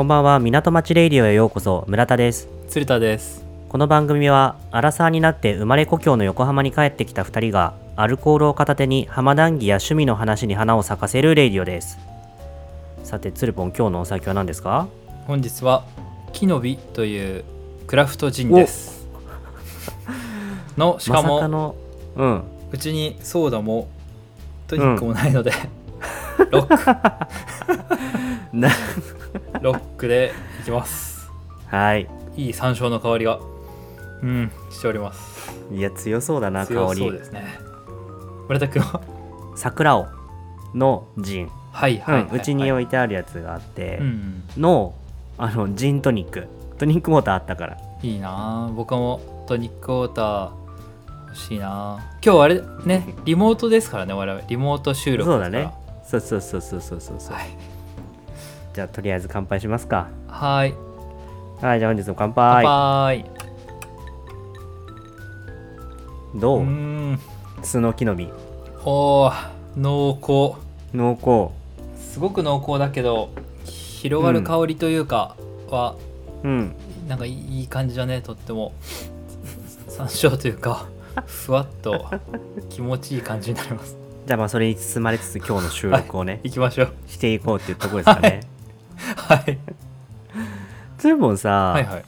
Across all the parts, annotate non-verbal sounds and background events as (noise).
こんばんは港町レイディオへようこそ村田です。鶴田です。この番組はアラサーになって生まれ故郷の横浜に帰ってきた2人がアルコールを片手に浜談義や趣味の話に花を咲かせるレイディオです。さてつるぽん今日のお酒は何ですか？本日は季の美というクラフトジンです。のしかものうん。うちにソーダもトニックもないので、ロック (laughs) な。ロックでいきます。はい。いい山椒の香りがうんしております。いや強そうだな香強そうり。ですね。村田君は？桜尾のジン、はいはいはい、うちには置いてあるやつがあって、うんのあのジントニック。トニックウォーターあったから。いいな。あ僕もトニックウォーター欲しいな。あ今日あれねリモートですからね我々。リモート収録そうだね。そうそうそうそうそうそうそう、はいじゃあとりあえず乾杯しますか。はい。はいじゃあ本日も乾乾杯。杯どう、うーん。酢の木の実。おー濃厚。濃厚。すごく濃厚だけど広がる香りというかは、うん。なんかいい感じだねとっても。山椒というかふわっと気持ちいい感じになります。じゃあまあそれに包まれつつ今日の収録をね、行きましょう。していこうっていうところですかね、はいつーぼんさ、はいはい。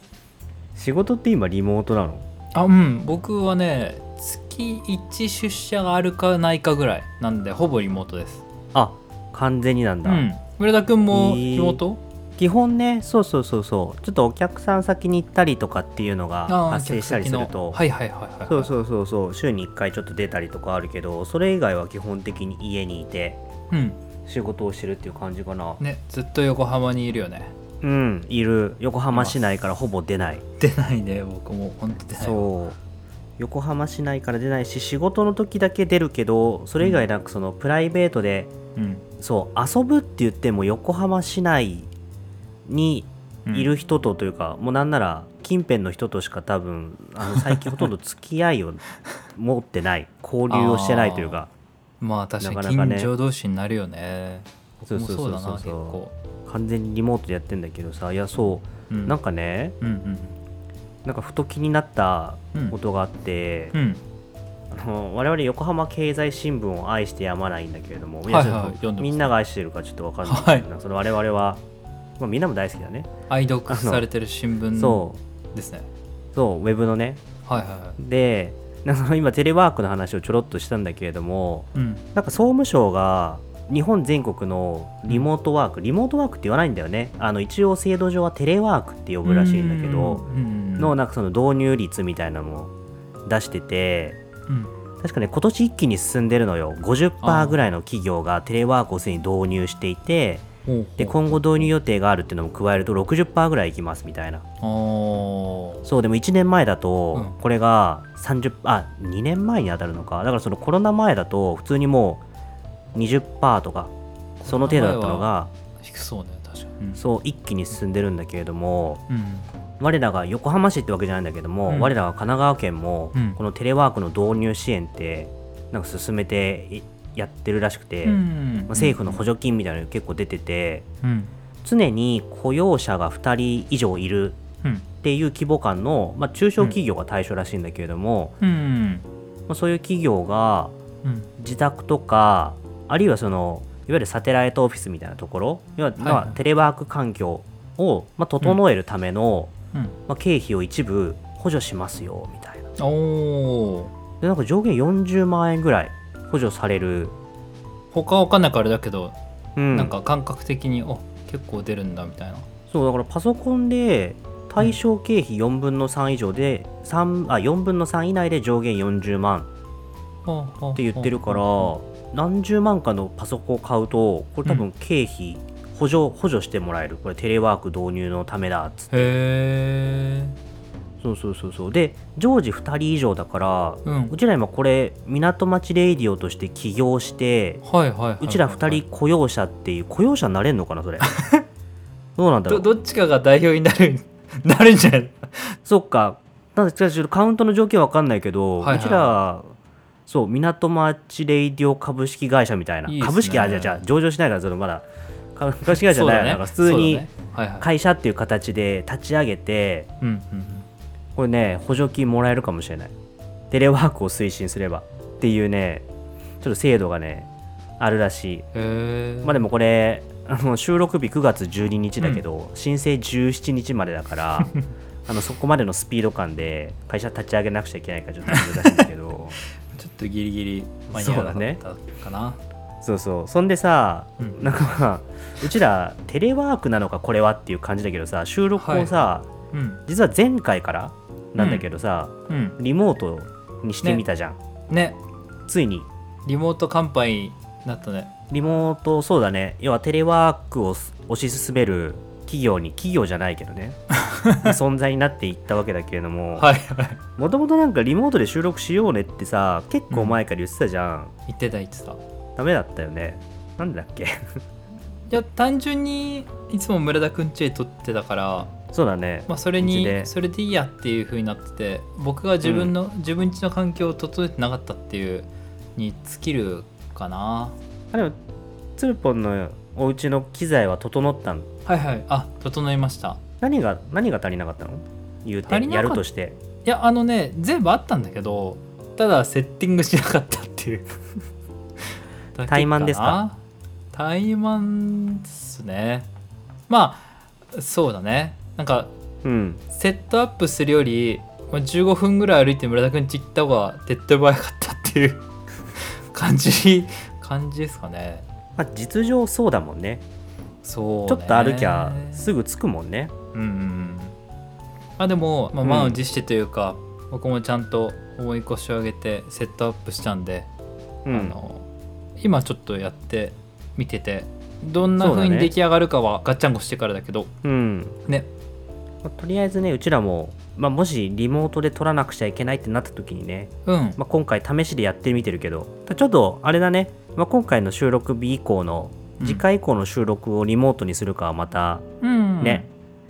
仕事って今リモートなの？あうん。僕はね月1出社があるかないかぐらいなんでほぼリモートです。あ完全になんだ、うん。村田君もいいリモート、基本ねそうそうそうそう。ちょっとお客さん先に行ったりとかっていうのがあー発生したりする客先の。とはいはいはいはいはい。そうそうそうそう。週に1回ちょっと出たりとかあるけどそれ以外は基本的に家にいて。うん仕事をしてるっていう感じかな。ねずっと横浜にいるよね。うんいる。横浜市内からほぼ出ない。出ないね僕も。本当出ないわ。そう。横浜市内から出ないし仕事の時だけ出るけどそれ以外なんかそのプライベートで、うん。そう遊ぶって言っても横浜市内にうん。いる人とというか、もうなんなら近辺の人としか多分あの最近ほとんど付き合いを持ってない。交流をしてないというかまあ確かに近所同士になるよね。そうそうそうそう。そう完全にリモートでやってんだけどさ。いやそう、うん。なんかねうんうん。なんかふと気になったうん。ことがあって、うん。あの我々横浜経済新聞を愛してやまないんだけれども、はいはいみんなが愛してるかちょっとわかんない。けど、はい。その我々は、まあ、みんなも大好きだね、愛読されてる新聞そう。ですね。そうウェブのね。はいはいはい。でその今テレワークの話をちょろっとしたんだけれどもうん。なんか総務省が日本全国のリモートワーク、リモートワークって言わないんだよね。あの一応制度上はテレワークって呼ぶらしいんだけどのなんかその導入率みたいなのも出しててうん。確かね今年一気に進んでるのよ。50%ぐらいの企業がテレワークをすでに導入していてで今後導入予定があるっていうのも加えると60%ぐらいいきますみたいな。そうでも1年前だとうん。これが30あ2年前に当たるのか。だからそのコロナ前だと普通にもう20%とかその程度だったのが低そうね確かに。そう一気に進んでるんだけれどもうん。我らが横浜市ってわけじゃないんだけども、うん。我らが神奈川県もうん。このテレワークの導入支援ってなんか進めていやってるらしくて、うん。まあ政府の補助金みたいなのが結構出ててうん。常に雇用者が2人以上いるうん。っていう規模感の、まあ、中小企業が対象らしいんだけれども、うん。まあ、そういう企業がうん。自宅とかあるいはそのいわゆるサテライトオフィスみたいなところ要ははいまあテレワーク環境を、まあ、整えるための、うん。まあ、経費を一部補助しますよみたいな。おー。でなんか上限40万円ぐらい補助される、他わかんないからあれだけどうん、なんか感覚的にお結構出るんだみたいな。そうだからパソコンで対象経費4分の3以上で3あ4分の3以内で上限40万っって言ってるから何十万かのパソコンを買うとこれ多分経費補助補助してもらえる。これテレワーク導入のためだっつって。へえそうそうそうそう。で常時2人以上だからうん。うちら今これ港町レイディオとして起業してはいはいうちら2人雇用者っていう雇用者になれんのかなそれ。(laughs) どうなんだろう。どどっちかが代表になる (laughs) なるんじゃない？そっか。なんでちょっとカウントの条件わかんないけど、はいはいうちらそう港町レイディオ株式会社みたいな。ね。株式あじゃあじゃあ上場しないからそのまだ。株式会社じゃないよ、なんか普通に会社っていう形で立ち上げてうんうんこれね補助金もらえるかもしれない。テレワークを推進すれば。っていうねちょっと制度がねあるらしい。まあでもこれあの収録日9月12日だけど、申請17日までだから (laughs) あのそこまでのスピード感で会社立ち上げなくちゃいけないからちょっと難しいんだけど。(laughs) ちょっとギリギリ間に合わなかったかな。そうそうそんでさ、うん。なんかまあうちらテレワークなのかこれはっていう感じだけどさ収録をさ、うん。実は前回からなんだけどさ、うん。リモートにしてみたじゃん、ね。ついに。リモート乾杯になったね。リモートそうだね。要はテレワークを推し進める企業に企業じゃないけどね。(laughs) 存在になっていったわけだけれども。もともとなんかリモートで収録しようねってさ結構前から言ってたじゃん、言ってた言ってた。いダメだったよね。なんでだっけ？(laughs) や単純にいつも村田くんちで撮ってたからそうだね。まあ、それにで。それでいいやっていう風になってて僕が自分の、自分家の環境を整えてなかったっていうに尽きるかな。あでもツルポンのお家の機材は整ったの？はいはい。あ整いました。何が何が足りなかったの？言うてやるとして。いやあのね全部あったんだけどただセッティングしなかったっていう。(laughs) 怠慢ですか？怠慢ですね。まあそうだねなんかうん。セットアップするよりまあ15分ぐらい歩いて村田くんち行った方が手っ取り早かったっていう (laughs) 感じ感じですかね。まあ、実情そうだもんね。そうね。ちょっと歩きゃすぐ着くもんね。うんうんうん。あでも、まあ、うん。満を持してというか、僕もちゃんと重い腰を上げてセットアップしたんで、うん。あの今ちょっとやってみててどんな風に出来上がるかはガッチャンコしてからだけどうん。ねまあとりあえずねうちらも、まあ、もしリモートで撮らなくちゃいけないってなった時にね、うん。まあ、今回試しでやってみてるけどちょっとあれだね、まあ、今回の収録日以降のうん。次回以降の収録をリモートにするかはまたうんね、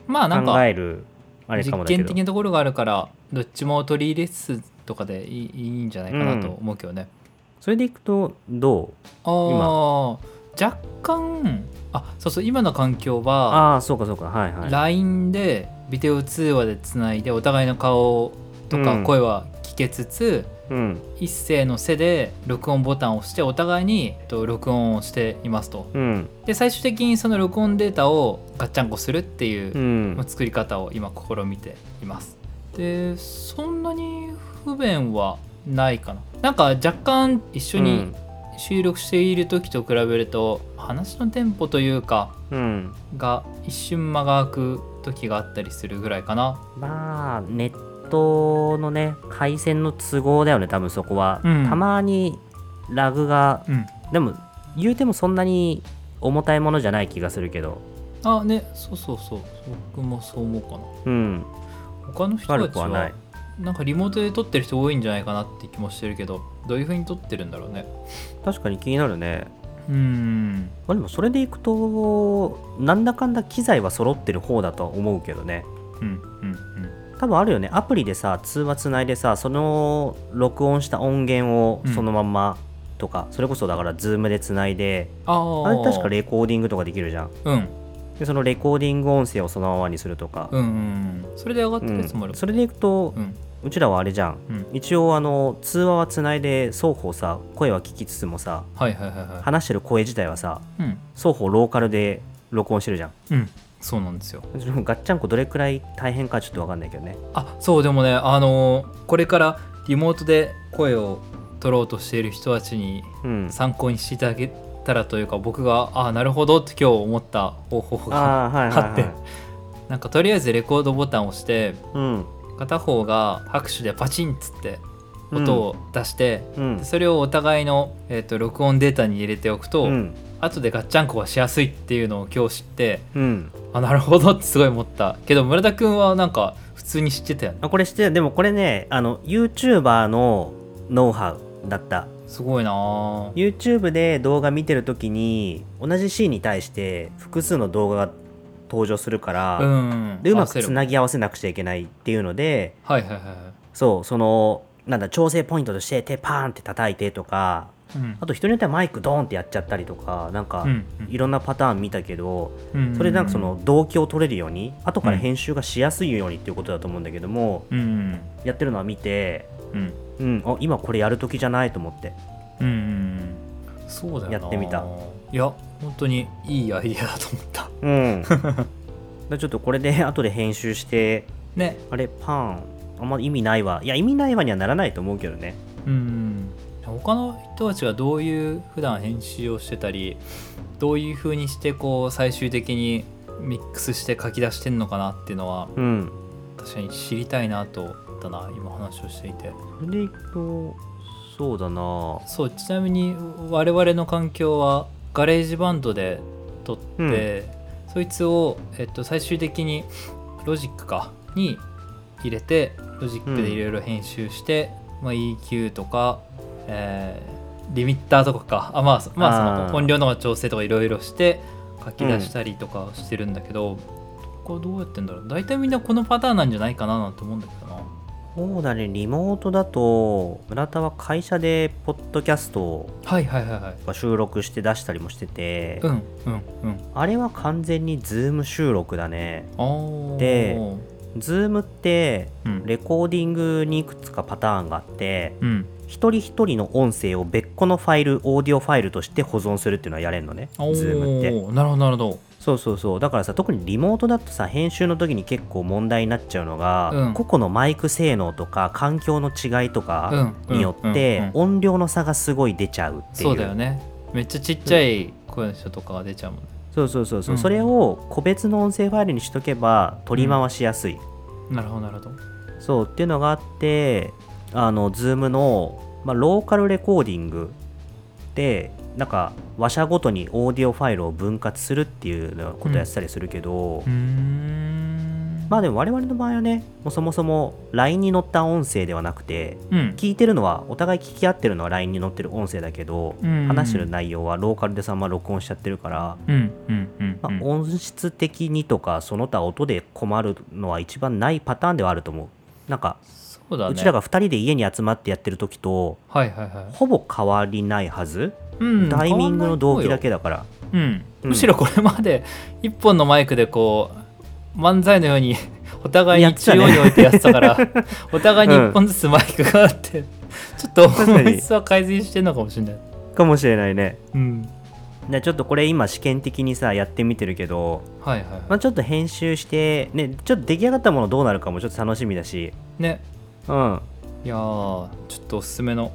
まあなんか考えるあれか実もだけど。験的なところがあるからどっちも取り入れつつとかでいいいいんじゃないかなと思うけどね、それでいくとどう？ああ若干あそうそう今の環境はああそうかそうか。はいはい。LINE でビデオ通話でつないでお互いの顔とかうん。声は聞けつつ、うん。一斉の背で録音ボタンを押してお互いにえっと録音をしていますと。うん。で最終的にその録音データをガッチャンコするっていう作り方を今試みています。でそんなに不便はないかな。なんか若干一緒に収録している時と比べると話のテンポというかが一瞬間が空く時があったりするぐらいかな。まあネットのね回線の都合だよね多分そこは、うん。たまにラグがうん。でも言うてもそんなに重たいものじゃない気がするけど。あねそうそうそう。僕もそう思うかな。うん。他の人悪たちはくはなんかリモートで撮ってる人多いんじゃないかなって気もしてるけどどういう風に撮ってるんだろうね。確かに気になるねうん。まあでもそれでいくとなんだかんだ機材は揃ってる方だとは思うけどね。うんうん多分あるよね。アプリでさ通話つないでさその録音した音源をうん。そのまんまとか、それこそだから Zoom でつないであれ確かレコーディングとかできるじゃん。うん。でそのレコーディング音声をそのままにするとか、うんうんそれで上がってるやつもある。それでいくと、うんうちらはあれじゃん。うん。一応あの通話はつないで双方さ声は聞きつつもさはいはいはいは話してる声自体はさいうん。双方ローカルで録音してるじゃん。うん。そうなんですよ。ガッチャンコどれくらい大変かちょっと分かんないけどね。あそうでもねあのーこれからリモートで声を取ろうとしている人たちにうん。参考にしていただけたらというか僕がああなるほどって今日思った方法がああはいはい、あって。はい、なんかとりあえずレコードボタンを押してうん片方が拍手でパチンっつって音を出して、うん。でそれをお互いの、えー、と録音データに入れておくと、うん。後でガッチャンコがしやすいっていうのを今日知ってうん。あなるほどってすごい思った。けど村田くんはなんか普通に知ってたよね。あこれ知ってるでもこれねあの YouTuber のノウハウだった。すごいなぁ YouTube で動画見てる時に同じシーンに対して複数の動画が登場するから、うんでうまくつなぎ合わせなくちゃいけないっていうのではいはいはいはい。そうそのなんだ調整ポイントとして手パーンって叩いてとかうん。あと人によってはマイクドーンってやっちゃったりとかなんかうんいろんなパターン見たけど、うんそれでなんかその動機を取れるように後から編集がしやすいようにっていうことだと思うんだけども、うんうんやってるのは見て、うん。うん、あ今これやる時じゃないと思って。うんうんそうだやってみたいや本当にいいアイディアだと思った。うん。(laughs) でちょっとこれで (laughs) 後で編集してね。あれパンあんま意味ないわ。いや意味ないわにはならないと思うけどね。うん他の人たちがどういう普段編集をしてたりどういう風にしてこう最終的にミックスして書き出してんのかなっていうのはうん。確かに知りたいなと思ったな今話をしていて。それでいくとそうだな。そうちなみに我々の環境はGarageBand で録って、そいつを、えっと、最終的にロジックかに入れてロジックでいろいろ編集して、まあ、EQ とか、えーリミッターとかか。あまあ、まあ、その音量の調整とかいろいろして書き出したりとかしてるんだけど、これどうやってんだろう。大体みんなこのパターンなんじゃないかななんて思うんだけど。なそうだねリモートだと村田は会社でポッドキャストをはいはいはいはい。収録して出したりもしてて、うんうんうん。あれは完全に Zoom 収録だね。あー。でズームってうん。レコーディングにいくつかパターンがあってうん。一人一人の音声を別個のファイルオーディオファイルとして保存するっていうのはやれるのねおズームって。ーなるほどなるほどそうそうそう。だからさ特にリモートだとさ編集の時に結構問題になっちゃうのが、うん。個々のマイク性能とか環境の違いとかうん。によっうん。てうん。うん。音量の差がすごい出ちゃうっていう。そうだよね。めっちゃちっちゃい声の人とかが出ちゃうもんね。そうそうそうそう、うん。それを個別の音声ファイルにしとけば取り回しやすい、なるほどなるほど。そうっていうのがあってあの Zoom の、まあ、ローカルレコーディングでなんか話者ごとにオーディオファイルを分割するっていうようなことやってたりするけど、うーん。まあでも我々の場合はねもうそもそも LINE に載った音声ではなくてうん。聞いてるのはお互い聞き合ってるのは LINE に載ってる音声だけど、うん。話してる内容はローカルでそのまま録音しちゃってるから、まあうん音質的にとかその他音で困るのは一番ないパターンではあると思う。なんかそうだね。うちらが2人で家に集まってやってる時とはいはいはい。ほぼ変わりないはず、うんタイミングの動機だけだだから。うん。うん。むしろこれまで一本のマイクでこう漫才のように (laughs) お互いに中央に置いてやってたからお互いに一本ずつマイクがあってちょっと確かに音質は改善してんのかもしれない。かもしれないね。うん。でちょっとこれ今試験的にさやってみてるけど、はいはい。まあ、ちょっと編集してねちょっと出来上がったものどうなるかもちょっと楽しみだし。ね。うん。いやーちょっとおすすめの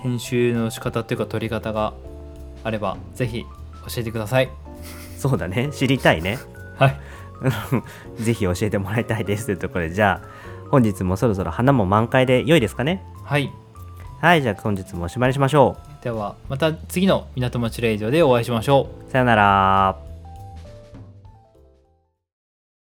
編集の仕方っていうか撮り方があればぜひ教えてください。そうだね。知りたいね。はい。(laughs) ぜひ教えてもらいたいですというところで。じゃあ本日もそろそろ花も満開で良いですかね？はい。はいじゃあ本日もおしまいにしましょではまた次の港町レイジオでお会いしましょうう。さよなら